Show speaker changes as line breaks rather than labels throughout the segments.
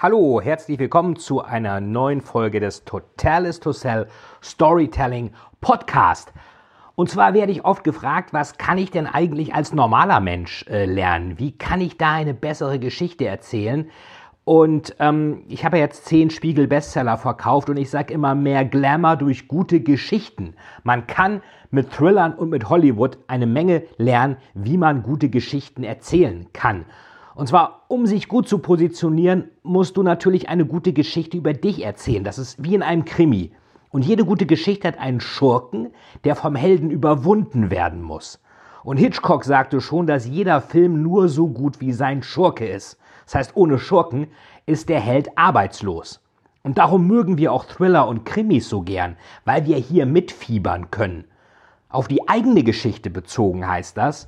Hallo, herzlich willkommen zu einer neuen Folge des Totalis to Sell Storytelling Podcast. Und zwar werde ich oft gefragt, was kann ich denn eigentlich als normaler Mensch äh, lernen? Wie kann ich da eine bessere Geschichte erzählen? Und ähm, ich habe jetzt zehn Spiegel-Bestseller verkauft und ich sage immer mehr Glamour durch gute Geschichten. Man kann mit Thrillern und mit Hollywood eine Menge lernen, wie man gute Geschichten erzählen kann. Und zwar, um sich gut zu positionieren, musst du natürlich eine gute Geschichte über dich erzählen. Das ist wie in einem Krimi. Und jede gute Geschichte hat einen Schurken, der vom Helden überwunden werden muss. Und Hitchcock sagte schon, dass jeder Film nur so gut wie sein Schurke ist. Das heißt, ohne Schurken ist der Held arbeitslos. Und darum mögen wir auch Thriller und Krimis so gern, weil wir hier mitfiebern können. Auf die eigene Geschichte bezogen heißt das,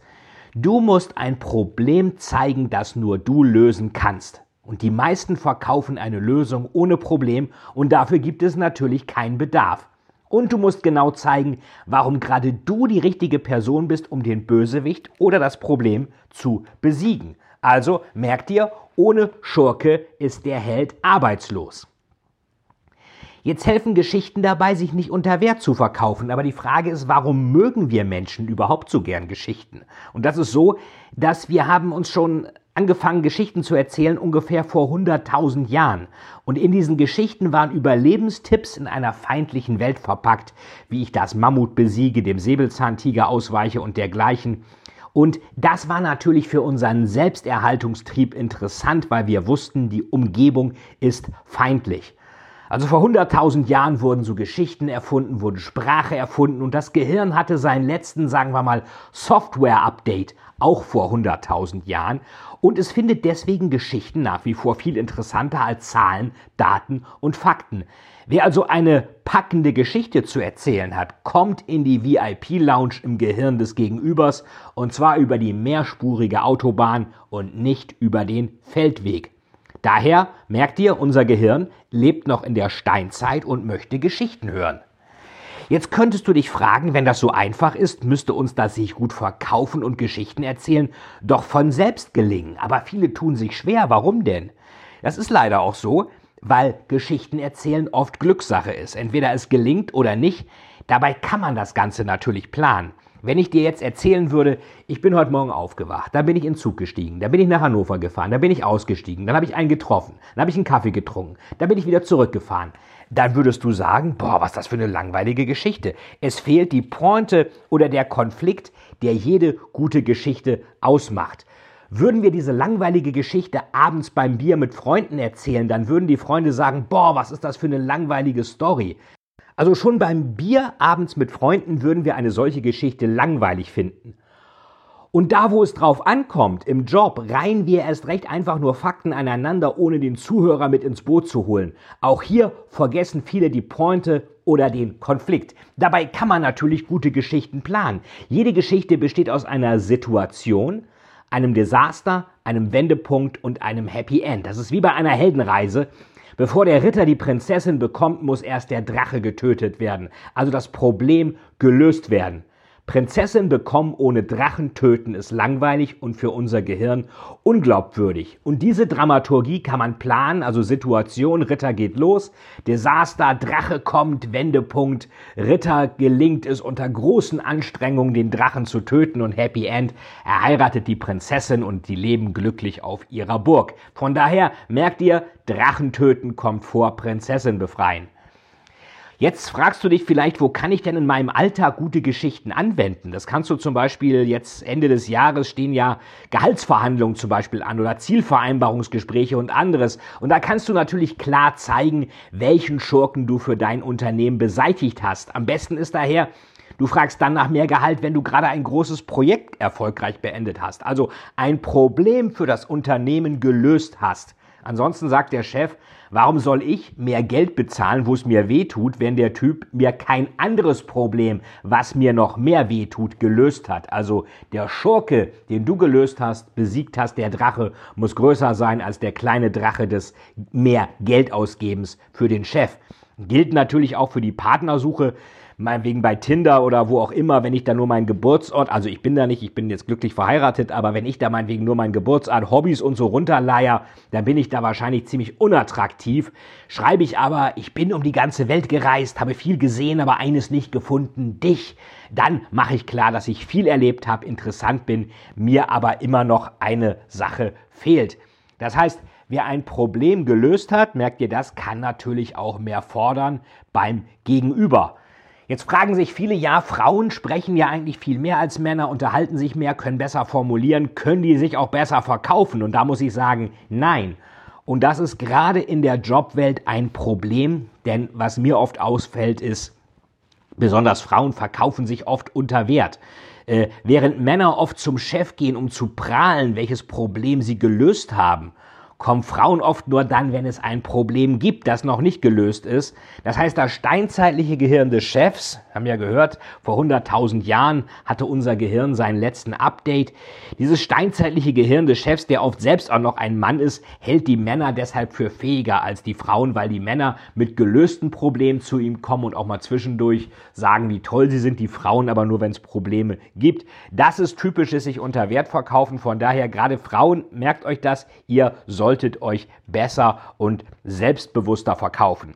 Du musst ein Problem zeigen, das nur du lösen kannst. Und die meisten verkaufen eine Lösung ohne Problem und dafür gibt es natürlich keinen Bedarf. Und du musst genau zeigen, warum gerade du die richtige Person bist, um den Bösewicht oder das Problem zu besiegen. Also merk dir, ohne Schurke ist der Held arbeitslos. Jetzt helfen Geschichten dabei, sich nicht unter Wert zu verkaufen. Aber die Frage ist, warum mögen wir Menschen überhaupt so gern Geschichten? Und das ist so, dass wir haben uns schon angefangen, Geschichten zu erzählen, ungefähr vor 100.000 Jahren. Und in diesen Geschichten waren Überlebenstipps in einer feindlichen Welt verpackt, wie ich das Mammut besiege, dem Säbelzahntiger ausweiche und dergleichen. Und das war natürlich für unseren Selbsterhaltungstrieb interessant, weil wir wussten, die Umgebung ist feindlich. Also vor 100.000 Jahren wurden so Geschichten erfunden, wurde Sprache erfunden und das Gehirn hatte seinen letzten, sagen wir mal, Software-Update auch vor 100.000 Jahren und es findet deswegen Geschichten nach wie vor viel interessanter als Zahlen, Daten und Fakten. Wer also eine packende Geschichte zu erzählen hat, kommt in die VIP-Lounge im Gehirn des Gegenübers und zwar über die mehrspurige Autobahn und nicht über den Feldweg. Daher merkt ihr, unser Gehirn lebt noch in der Steinzeit und möchte Geschichten hören. Jetzt könntest du dich fragen, wenn das so einfach ist, müsste uns das sich gut verkaufen und Geschichten erzählen doch von selbst gelingen. Aber viele tun sich schwer. Warum denn? Das ist leider auch so, weil Geschichten erzählen oft Glückssache ist. Entweder es gelingt oder nicht. Dabei kann man das Ganze natürlich planen. Wenn ich dir jetzt erzählen würde, ich bin heute Morgen aufgewacht, da bin ich in den Zug gestiegen, da bin ich nach Hannover gefahren, da bin ich ausgestiegen, dann habe ich einen getroffen, dann habe ich einen Kaffee getrunken, dann bin ich wieder zurückgefahren, dann würdest du sagen, boah, was ist das für eine langweilige Geschichte. Es fehlt die Pointe oder der Konflikt, der jede gute Geschichte ausmacht. Würden wir diese langweilige Geschichte abends beim Bier mit Freunden erzählen, dann würden die Freunde sagen, boah, was ist das für eine langweilige Story. Also schon beim Bier abends mit Freunden würden wir eine solche Geschichte langweilig finden. Und da, wo es drauf ankommt, im Job, reihen wir erst recht einfach nur Fakten aneinander, ohne den Zuhörer mit ins Boot zu holen. Auch hier vergessen viele die Pointe oder den Konflikt. Dabei kann man natürlich gute Geschichten planen. Jede Geschichte besteht aus einer Situation, einem Desaster, einem Wendepunkt und einem Happy End. Das ist wie bei einer Heldenreise. Bevor der Ritter die Prinzessin bekommt, muss erst der Drache getötet werden, also das Problem gelöst werden. Prinzessin bekommen ohne Drachen töten ist langweilig und für unser Gehirn unglaubwürdig. Und diese Dramaturgie kann man planen, also Situation, Ritter geht los, Desaster, Drache kommt, Wendepunkt, Ritter gelingt es unter großen Anstrengungen den Drachen zu töten und Happy End, er heiratet die Prinzessin und die leben glücklich auf ihrer Burg. Von daher merkt ihr, Drachen töten kommt vor Prinzessin befreien. Jetzt fragst du dich vielleicht, wo kann ich denn in meinem Alltag gute Geschichten anwenden? Das kannst du zum Beispiel jetzt Ende des Jahres stehen ja Gehaltsverhandlungen zum Beispiel an oder Zielvereinbarungsgespräche und anderes. Und da kannst du natürlich klar zeigen, welchen Schurken du für dein Unternehmen beseitigt hast. Am besten ist daher, Du fragst dann nach mehr Gehalt, wenn du gerade ein großes Projekt erfolgreich beendet hast, also ein Problem für das Unternehmen gelöst hast. Ansonsten sagt der Chef, warum soll ich mehr Geld bezahlen, wo es mir weh tut, wenn der Typ mir kein anderes Problem, was mir noch mehr weh tut, gelöst hat? Also der Schurke, den du gelöst hast, besiegt hast, der Drache, muss größer sein als der kleine Drache des mehr Geldausgebens für den Chef. Gilt natürlich auch für die Partnersuche meinetwegen bei Tinder oder wo auch immer, wenn ich da nur meinen Geburtsort, also ich bin da nicht, ich bin jetzt glücklich verheiratet, aber wenn ich da meinetwegen nur meinen Geburtsort, Hobbys und so runterleier, dann bin ich da wahrscheinlich ziemlich unattraktiv. Schreibe ich aber, ich bin um die ganze Welt gereist, habe viel gesehen, aber eines nicht gefunden, dich, dann mache ich klar, dass ich viel erlebt habe, interessant bin, mir aber immer noch eine Sache fehlt. Das heißt, Wer ein Problem gelöst hat, merkt ihr das, kann natürlich auch mehr fordern beim Gegenüber. Jetzt fragen sich viele, ja, Frauen sprechen ja eigentlich viel mehr als Männer, unterhalten sich mehr, können besser formulieren, können die sich auch besser verkaufen? Und da muss ich sagen, nein. Und das ist gerade in der Jobwelt ein Problem, denn was mir oft ausfällt, ist, besonders Frauen verkaufen sich oft unter Wert. Äh, während Männer oft zum Chef gehen, um zu prahlen, welches Problem sie gelöst haben, kommen Frauen oft nur dann, wenn es ein Problem gibt, das noch nicht gelöst ist. Das heißt, das steinzeitliche Gehirn des Chefs, haben ja gehört, vor 100.000 Jahren hatte unser Gehirn seinen letzten Update. Dieses steinzeitliche Gehirn des Chefs, der oft selbst auch noch ein Mann ist, hält die Männer deshalb für fähiger als die Frauen, weil die Männer mit gelösten Problemen zu ihm kommen und auch mal zwischendurch sagen, wie toll sie sind, die Frauen aber nur, wenn es Probleme gibt. Das ist typisches sich unter Wert verkaufen. Von daher gerade Frauen, merkt euch das, ihr sollt solltet euch besser und selbstbewusster verkaufen.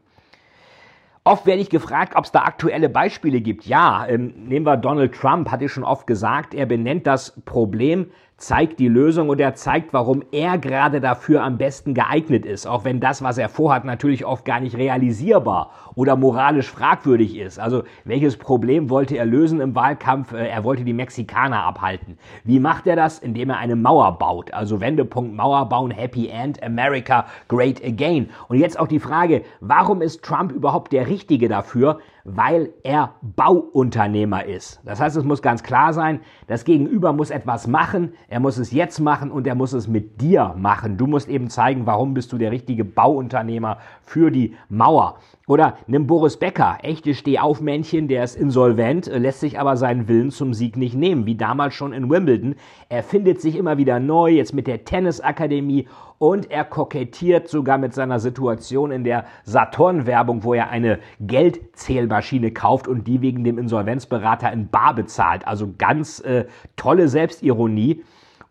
Oft werde ich gefragt, ob es da aktuelle Beispiele gibt. Ja, ähm, nehmen wir Donald Trump, hatte ich schon oft gesagt, er benennt das Problem zeigt die Lösung und er zeigt, warum er gerade dafür am besten geeignet ist, auch wenn das, was er vorhat, natürlich oft gar nicht realisierbar oder moralisch fragwürdig ist. Also welches Problem wollte er lösen im Wahlkampf? Äh, er wollte die Mexikaner abhalten. Wie macht er das? Indem er eine Mauer baut. Also Wendepunkt Mauer bauen, Happy End, America Great Again. Und jetzt auch die Frage, warum ist Trump überhaupt der Richtige dafür? Weil er Bauunternehmer ist. Das heißt, es muss ganz klar sein, das Gegenüber muss etwas machen, er muss es jetzt machen und er muss es mit dir machen. Du musst eben zeigen, warum bist du der richtige Bauunternehmer für die Mauer. Oder nimm Boris Becker, echte Stehaufmännchen, der ist insolvent, lässt sich aber seinen Willen zum Sieg nicht nehmen, wie damals schon in Wimbledon. Er findet sich immer wieder neu, jetzt mit der Tennisakademie und er kokettiert sogar mit seiner Situation in der Saturn-Werbung, wo er eine Geldzählmaschine kauft und die wegen dem Insolvenzberater in Bar bezahlt. Also ganz äh, tolle Selbstironie.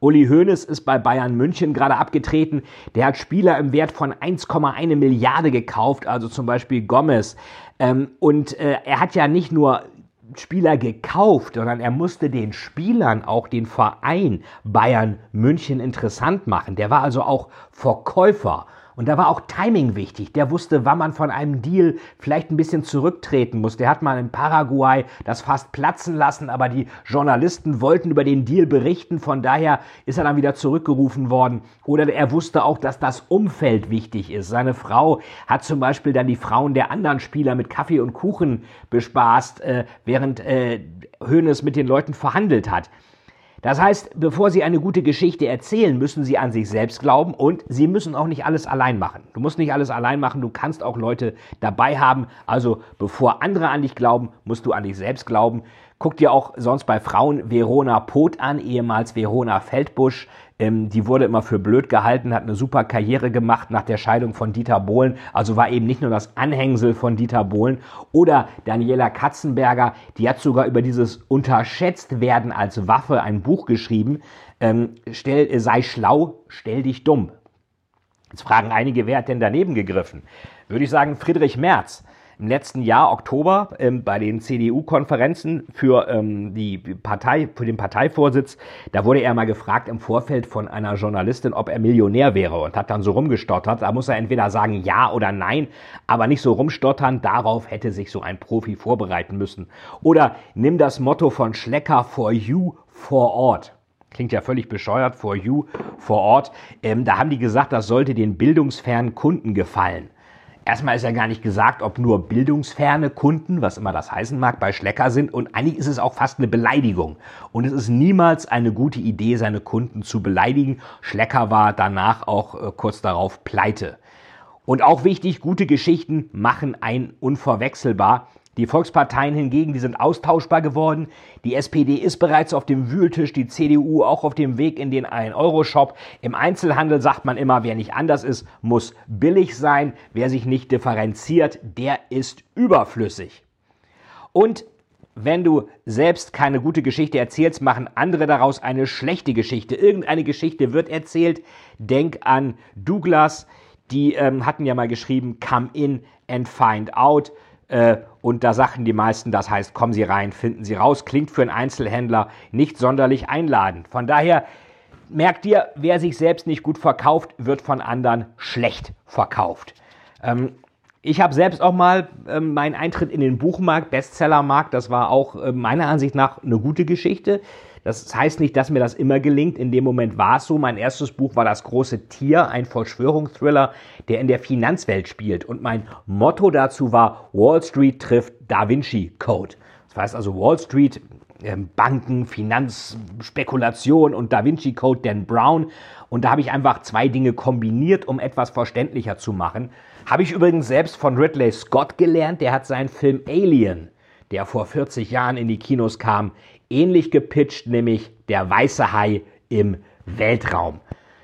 Uli Hoeneß ist bei Bayern München gerade abgetreten. Der hat Spieler im Wert von 1,1 Milliarde gekauft, also zum Beispiel Gomez. Ähm, und äh, er hat ja nicht nur Spieler gekauft, sondern er musste den Spielern auch den Verein Bayern München interessant machen. Der war also auch Verkäufer. Und da war auch Timing wichtig. Der wusste, wann man von einem Deal vielleicht ein bisschen zurücktreten muss. Der hat mal in Paraguay das fast platzen lassen, aber die Journalisten wollten über den Deal berichten. Von daher ist er dann wieder zurückgerufen worden. Oder er wusste auch, dass das Umfeld wichtig ist. Seine Frau hat zum Beispiel dann die Frauen der anderen Spieler mit Kaffee und Kuchen bespaßt, äh, während äh, Hoeneß mit den Leuten verhandelt hat. Das heißt, bevor Sie eine gute Geschichte erzählen, müssen Sie an sich selbst glauben und Sie müssen auch nicht alles allein machen. Du musst nicht alles allein machen, du kannst auch Leute dabei haben. Also bevor andere an dich glauben, musst du an dich selbst glauben. Guck dir auch sonst bei Frauen Verona Poth an, ehemals Verona Feldbusch. Ähm, die wurde immer für blöd gehalten, hat eine super Karriere gemacht nach der Scheidung von Dieter Bohlen. Also war eben nicht nur das Anhängsel von Dieter Bohlen. Oder Daniela Katzenberger, die hat sogar über dieses unterschätzt werden als Waffe ein Buch geschrieben. Ähm, stell, sei schlau, stell dich dumm. Jetzt fragen einige, wer hat denn daneben gegriffen? Würde ich sagen, Friedrich Merz im letzten Jahr, Oktober, ähm, bei den CDU-Konferenzen für ähm, die Partei, für den Parteivorsitz, da wurde er mal gefragt im Vorfeld von einer Journalistin, ob er Millionär wäre und hat dann so rumgestottert. Da muss er entweder sagen ja oder nein, aber nicht so rumstottern. Darauf hätte sich so ein Profi vorbereiten müssen. Oder nimm das Motto von Schlecker for you vor Ort. Klingt ja völlig bescheuert, for you, vor Ort. Ähm, da haben die gesagt, das sollte den bildungsfernen Kunden gefallen. Erstmal ist ja gar nicht gesagt, ob nur bildungsferne Kunden, was immer das heißen mag, bei Schlecker sind. Und eigentlich ist es auch fast eine Beleidigung. Und es ist niemals eine gute Idee, seine Kunden zu beleidigen. Schlecker war danach auch äh, kurz darauf pleite. Und auch wichtig, gute Geschichten machen einen unverwechselbar. Die Volksparteien hingegen, die sind austauschbar geworden. Die SPD ist bereits auf dem Wühltisch, die CDU auch auf dem Weg in den 1-Euro-Shop. Im Einzelhandel sagt man immer, wer nicht anders ist, muss billig sein. Wer sich nicht differenziert, der ist überflüssig. Und wenn du selbst keine gute Geschichte erzählst, machen andere daraus eine schlechte Geschichte. Irgendeine Geschichte wird erzählt. Denk an Douglas. Die ähm, hatten ja mal geschrieben, come in and find out. Äh, und da sagten die meisten, das heißt, kommen Sie rein, finden Sie raus. Klingt für einen Einzelhändler nicht sonderlich einladend. Von daher merkt ihr, wer sich selbst nicht gut verkauft, wird von anderen schlecht verkauft. Ähm, ich habe selbst auch mal ähm, meinen Eintritt in den Buchmarkt, Bestsellermarkt, das war auch äh, meiner Ansicht nach eine gute Geschichte. Das heißt nicht, dass mir das immer gelingt. In dem Moment war es so. Mein erstes Buch war Das große Tier, ein Verschwörungsthriller, der in der Finanzwelt spielt. Und mein Motto dazu war, Wall Street trifft Da Vinci Code. Das heißt also Wall Street, ähm, Banken, Finanzspekulation und Da Vinci Code Dan Brown. Und da habe ich einfach zwei Dinge kombiniert, um etwas verständlicher zu machen. Habe ich übrigens selbst von Ridley Scott gelernt. Der hat seinen Film Alien, der vor 40 Jahren in die Kinos kam, ähnlich gepitcht, nämlich Der weiße Hai im Weltraum.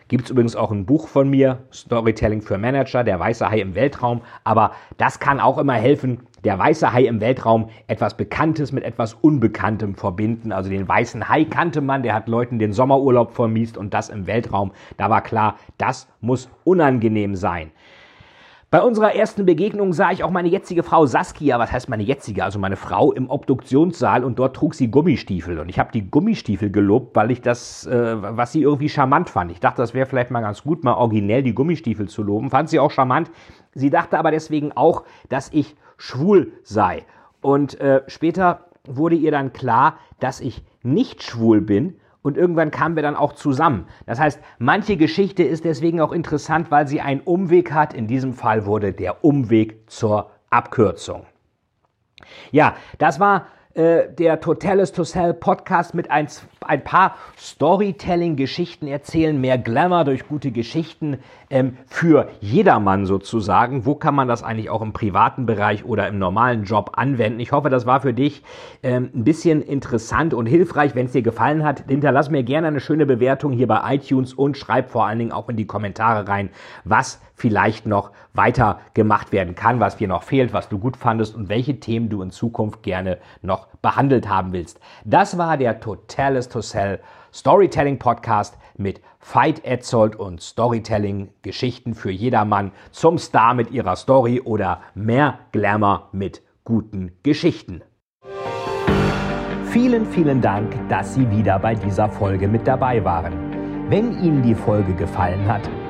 Gibt es übrigens auch ein Buch von mir, Storytelling für Manager, der weiße Hai im Weltraum. Aber das kann auch immer helfen, der weiße Hai im Weltraum etwas Bekanntes mit etwas Unbekanntem verbinden. Also den weißen Hai kannte man, der hat Leuten den Sommerurlaub vermiest und das im Weltraum. Da war klar, das muss unangenehm sein. Bei unserer ersten Begegnung sah ich auch meine jetzige Frau Saskia, was heißt meine jetzige, also meine Frau im Obduktionssaal und dort trug sie Gummistiefel und ich habe die Gummistiefel gelobt, weil ich das, äh, was sie irgendwie charmant fand. Ich dachte, das wäre vielleicht mal ganz gut, mal originell die Gummistiefel zu loben. Fand sie auch charmant. Sie dachte aber deswegen auch, dass ich schwul sei. Und äh, später wurde ihr dann klar, dass ich nicht schwul bin und irgendwann kamen wir dann auch zusammen. Das heißt, manche Geschichte ist deswegen auch interessant, weil sie einen Umweg hat. In diesem Fall wurde der Umweg zur Abkürzung. Ja, das war äh, der Totalis to Sell Podcast mit ein, ein paar Storytelling-Geschichten erzählen, mehr Glamour durch gute Geschichten ähm, für jedermann sozusagen. Wo kann man das eigentlich auch im privaten Bereich oder im normalen Job anwenden? Ich hoffe, das war für dich ähm, ein bisschen interessant und hilfreich. Wenn es dir gefallen hat, hinterlass mir gerne eine schöne Bewertung hier bei iTunes und schreib vor allen Dingen auch in die Kommentare rein, was vielleicht noch weiter gemacht werden kann, was dir noch fehlt, was du gut fandest und welche Themen du in Zukunft gerne noch behandelt haben willst. Das war der Totalis to Sell Storytelling Podcast mit Veit Etzold und Storytelling Geschichten für jedermann zum Star mit ihrer Story oder mehr Glamour mit guten Geschichten. Vielen, vielen Dank, dass Sie wieder bei dieser Folge mit dabei waren. Wenn Ihnen die Folge gefallen hat,